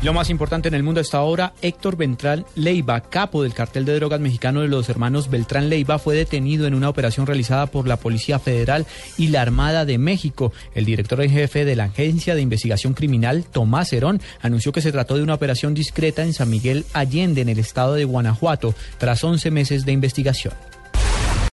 Lo más importante en el mundo hasta ahora, Héctor Beltrán Leiva, capo del cartel de drogas mexicano de los hermanos Beltrán Leiva, fue detenido en una operación realizada por la Policía Federal y la Armada de México. El director en jefe de la Agencia de Investigación Criminal, Tomás Herón, anunció que se trató de una operación discreta en San Miguel Allende, en el estado de Guanajuato, tras 11 meses de investigación.